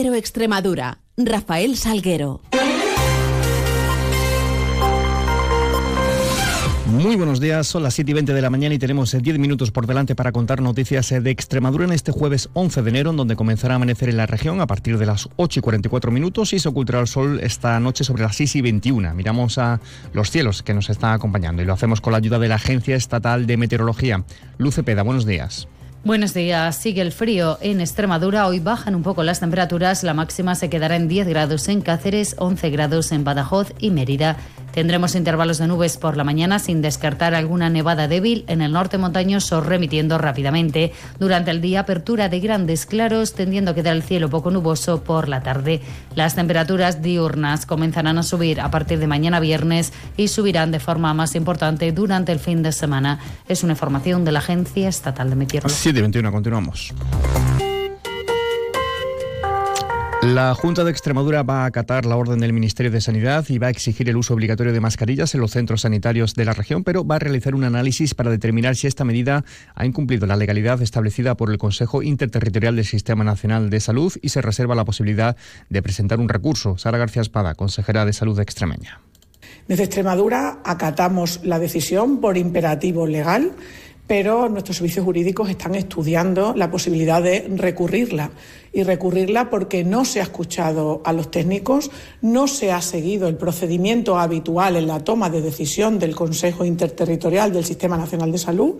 Pero Extremadura, Rafael Salguero. Muy buenos días, son las 7 y 20 de la mañana y tenemos 10 eh, minutos por delante para contar noticias eh, de Extremadura en este jueves 11 de enero, donde comenzará a amanecer en la región a partir de las 8 y 44 minutos y se ocultará el sol esta noche sobre las 6 y 21. Miramos a los cielos que nos están acompañando y lo hacemos con la ayuda de la Agencia Estatal de Meteorología. Luce Peda, buenos días. Buenos días. Sigue el frío en Extremadura. Hoy bajan un poco las temperaturas. La máxima se quedará en 10 grados en Cáceres, 11 grados en Badajoz y Mérida. Tendremos intervalos de nubes por la mañana sin descartar alguna nevada débil en el norte montañoso remitiendo rápidamente. Durante el día apertura de grandes claros tendiendo a quedar el cielo poco nuboso por la tarde. Las temperaturas diurnas comenzarán a subir a partir de mañana viernes y subirán de forma más importante durante el fin de semana. Es una información de la Agencia Estatal de Meteorología. 7.21, continuamos. La Junta de Extremadura va a acatar la orden del Ministerio de Sanidad y va a exigir el uso obligatorio de mascarillas en los centros sanitarios de la región, pero va a realizar un análisis para determinar si esta medida ha incumplido la legalidad establecida por el Consejo Interterritorial del Sistema Nacional de Salud y se reserva la posibilidad de presentar un recurso. Sara García Espada, consejera de Salud extremeña. Desde Extremadura acatamos la decisión por imperativo legal pero nuestros servicios jurídicos están estudiando la posibilidad de recurrirla. Y recurrirla porque no se ha escuchado a los técnicos, no se ha seguido el procedimiento habitual en la toma de decisión del Consejo Interterritorial del Sistema Nacional de Salud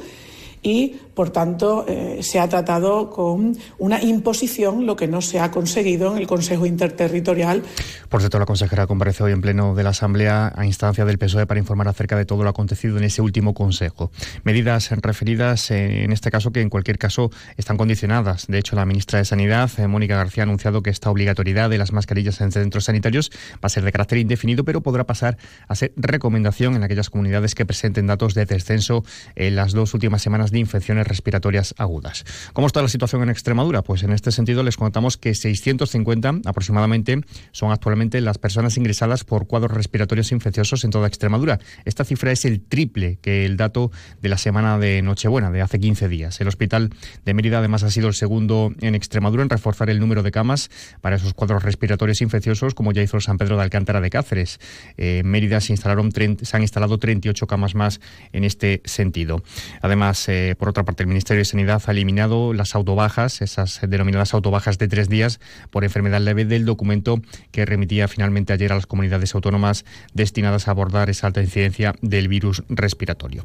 y, por tanto, eh, se ha tratado con una imposición, lo que no se ha conseguido en el Consejo Interterritorial. Por cierto, la consejera compareció hoy en pleno de la Asamblea a instancia del PSOE para informar acerca de todo lo acontecido en ese último Consejo. Medidas referidas, eh, en este caso, que en cualquier caso están condicionadas. De hecho, la ministra de Sanidad, eh, Mónica García, ha anunciado que esta obligatoriedad de las mascarillas en centros sanitarios va a ser de carácter indefinido, pero podrá pasar a ser recomendación en aquellas comunidades que presenten datos de descenso en las dos últimas semanas de infecciones respiratorias agudas. ¿Cómo está la situación en Extremadura? Pues en este sentido les contamos que 650 aproximadamente son actualmente las personas ingresadas por cuadros respiratorios infecciosos en toda Extremadura. Esta cifra es el triple que el dato de la semana de Nochebuena, de hace 15 días. El hospital de Mérida además ha sido el segundo en Extremadura en reforzar el número de camas para esos cuadros respiratorios infecciosos, como ya hizo San Pedro de Alcántara de Cáceres. Eh, en Mérida se, instalaron se han instalado 38 camas más en este sentido. Además, eh, eh, por otra parte, el Ministerio de Sanidad ha eliminado las autobajas, esas denominadas autobajas de tres días por enfermedad leve del documento que remitía finalmente ayer a las comunidades autónomas destinadas a abordar esa alta incidencia del virus respiratorio.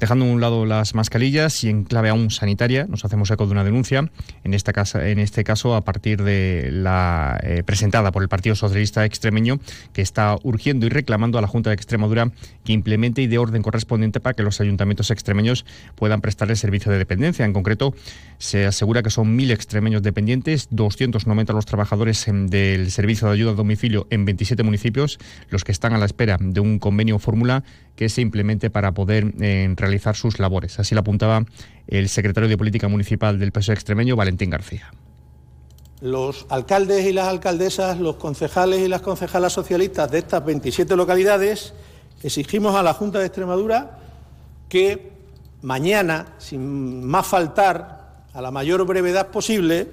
Dejando a un lado las mascarillas y en clave aún sanitaria, nos hacemos eco de una denuncia, en, esta casa, en este caso a partir de la eh, presentada por el Partido Socialista Extremeño, que está urgiendo y reclamando a la Junta de Extremadura que implemente y dé orden correspondiente para que los ayuntamientos extremeños puedan prestar el servicio de dependencia. En concreto, se asegura que son mil extremeños dependientes, 290 los trabajadores del servicio de ayuda a domicilio en 27 municipios, los que están a la espera de un convenio fórmula que se implemente para poder eh, realizar sus labores. Así lo apuntaba el secretario de Política Municipal del PSOE extremeño, Valentín García los alcaldes y las alcaldesas, los concejales y las concejalas socialistas de estas 27 localidades, exigimos a la Junta de Extremadura que mañana, sin más faltar, a la mayor brevedad posible,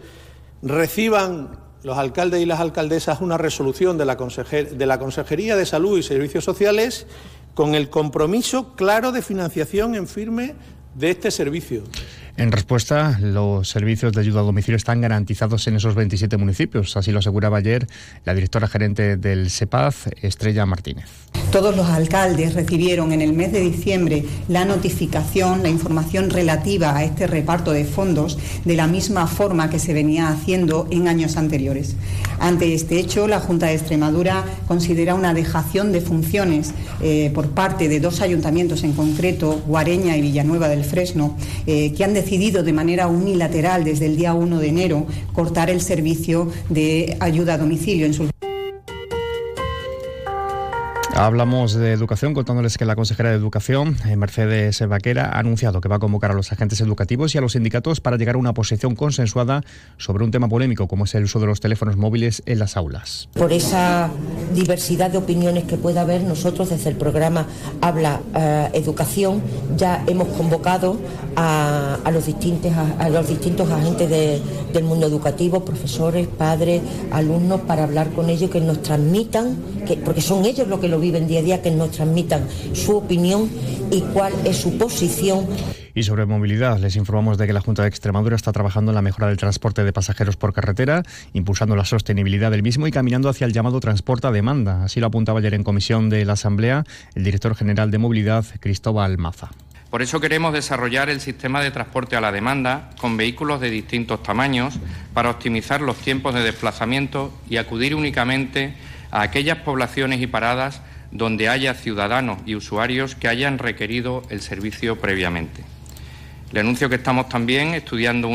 reciban los alcaldes y las alcaldesas una resolución de la, Consejería de Salud y Servicios Sociales con el compromiso claro de financiación en firme de este servicio. En respuesta, los servicios de ayuda a domicilio están garantizados en esos 27 municipios, así lo aseguraba ayer la directora gerente del SEPAZ, Estrella Martínez. Todos los alcaldes recibieron en el mes de diciembre la notificación, la información relativa a este reparto de fondos de la misma forma que se venía haciendo en años anteriores. Ante este hecho, la Junta de Extremadura considera una dejación de funciones eh, por parte de dos ayuntamientos en concreto, Guareña y Villanueva del Fresno, eh, que han decidido decidido de manera unilateral desde el día 1 de enero cortar el servicio de ayuda a domicilio en sus Hablamos de educación contándoles que la consejera de Educación, eh, Mercedes Vaquera, ha anunciado que va a convocar a los agentes educativos y a los sindicatos para llegar a una posición consensuada sobre un tema polémico como es el uso de los teléfonos móviles en las aulas. Por esa diversidad de opiniones que pueda haber, nosotros desde el programa Habla eh, Educación ya hemos convocado a, los, distintos, a, los distintos agentes del mundo educativo, profesores, padres, alumnos, para hablar con ellos, que nos transmitan, que, porque son ellos los que lo viven día a día, que nos transmitan su opinión y cuál es su posición. Y sobre movilidad, les informamos de que la Junta de Extremadura está trabajando en la mejora del transporte de pasajeros por carretera, impulsando la sostenibilidad del mismo y caminando hacia el llamado transporte a demanda. Así lo apuntaba ayer en comisión de la Asamblea el director general de Movilidad, Cristóbal Maza. Por eso queremos desarrollar el sistema de transporte a la demanda con vehículos de distintos tamaños para optimizar los tiempos de desplazamiento y acudir únicamente a aquellas poblaciones y paradas donde haya ciudadanos y usuarios que hayan requerido el servicio previamente. Le anuncio que estamos también estudiando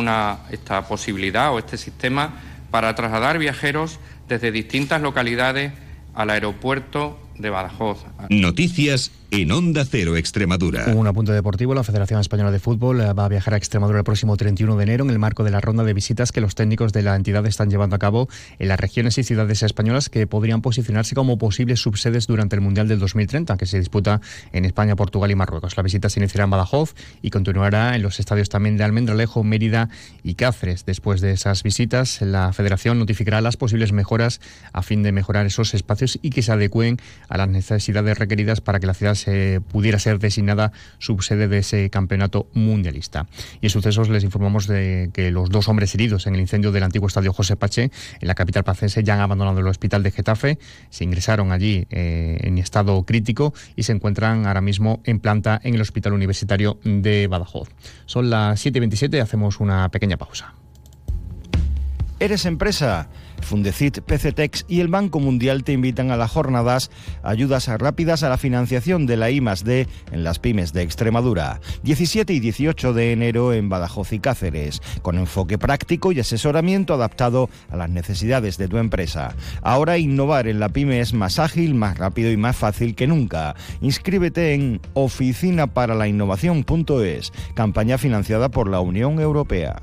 esta posibilidad o este sistema para trasladar viajeros desde distintas localidades al aeropuerto de Badajoz. Noticias en Onda Cero Extremadura. Un apunte deportivo, la Federación Española de Fútbol eh, va a viajar a Extremadura el próximo 31 de enero en el marco de la ronda de visitas que los técnicos de la entidad están llevando a cabo en las regiones y ciudades españolas que podrían posicionarse como posibles subsedes durante el Mundial del 2030, que se disputa en España, Portugal y Marruecos. La visita se iniciará en Badajoz y continuará en los estadios también de Almendralejo, Mérida y Cáceres. Después de esas visitas, la Federación notificará las posibles mejoras a fin de mejorar esos espacios y que se adecúen a las necesidades requeridas para que la ciudad se pudiera ser designada subsede de ese campeonato mundialista. Y en sucesos les informamos de que los dos hombres heridos en el incendio del antiguo estadio José Pache en la capital pacense ya han abandonado el hospital de Getafe, se ingresaron allí eh, en estado crítico y se encuentran ahora mismo en planta en el Hospital Universitario de Badajoz. Son las 7.27 y hacemos una pequeña pausa. ¿Eres empresa? Fundecit, PCTEX y el Banco Mundial te invitan a las jornadas Ayudas rápidas a la financiación de la I en las pymes de Extremadura. 17 y 18 de enero en Badajoz y Cáceres, con enfoque práctico y asesoramiento adaptado a las necesidades de tu empresa. Ahora innovar en la pyme es más ágil, más rápido y más fácil que nunca. Inscríbete en oficinaparalinnovación.es, campaña financiada por la Unión Europea.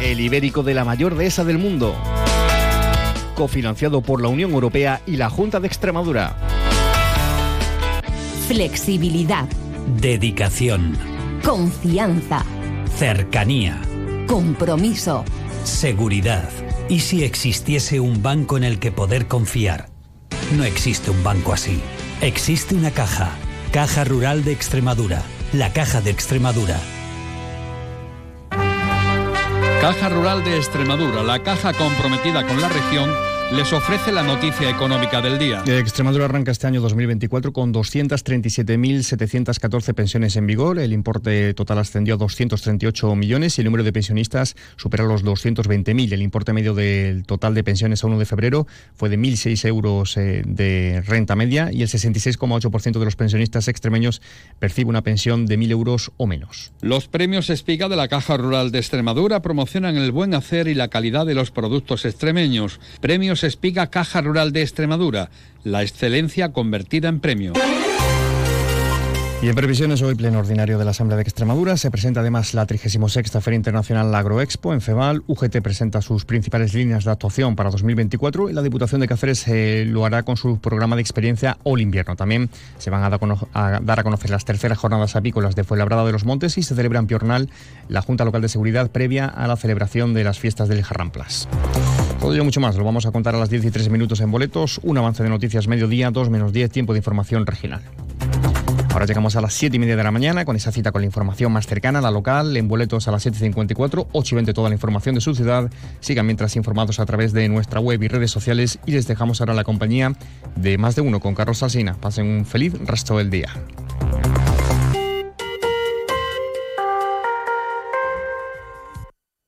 el ibérico de la mayor dehesa del mundo. Cofinanciado por la Unión Europea y la Junta de Extremadura. Flexibilidad. Dedicación. Confianza. Cercanía. Compromiso. Seguridad. ¿Y si existiese un banco en el que poder confiar? No existe un banco así. Existe una caja. Caja Rural de Extremadura. La Caja de Extremadura Caja Rural de Extremadura, la caja comprometida con la región les ofrece la noticia económica del día. Extremadura arranca este año 2024 con 237.714 pensiones en vigor. El importe total ascendió a 238 millones y el número de pensionistas supera los 220.000. El importe medio del total de pensiones a 1 de febrero fue de 1.006 euros eh, de renta media y el 66,8% de los pensionistas extremeños percibe una pensión de 1.000 euros o menos. Los premios Espiga de la Caja Rural de Extremadura promocionan el buen hacer y la calidad de los productos extremeños. Premios Espiga Caja Rural de Extremadura, la excelencia convertida en premio. Y en previsiones, hoy pleno ordinario de la Asamblea de Extremadura. Se presenta además la 36 Feria Internacional Agroexpo en FEBAL. UGT presenta sus principales líneas de actuación para 2024 y la Diputación de Cáceres eh, lo hará con su programa de experiencia All Invierno. También se van a, dar a conocer las terceras jornadas apícolas de Fuenlabrada de los Montes y se celebra en Piornal la Junta Local de Seguridad previa a la celebración de las fiestas del Jarramplas. Todo ello mucho más lo vamos a contar a las 10 y 3 minutos en boletos. Un avance de noticias mediodía, 2 menos 10, tiempo de información regional. Ahora llegamos a las 7 y media de la mañana con esa cita con la información más cercana, la local, en boletos a las 7.54, 8 y 20 toda la información de su ciudad. Sigan mientras informados a través de nuestra web y redes sociales y les dejamos ahora la compañía de más de uno con Carlos Salsina. Pasen un feliz resto del día.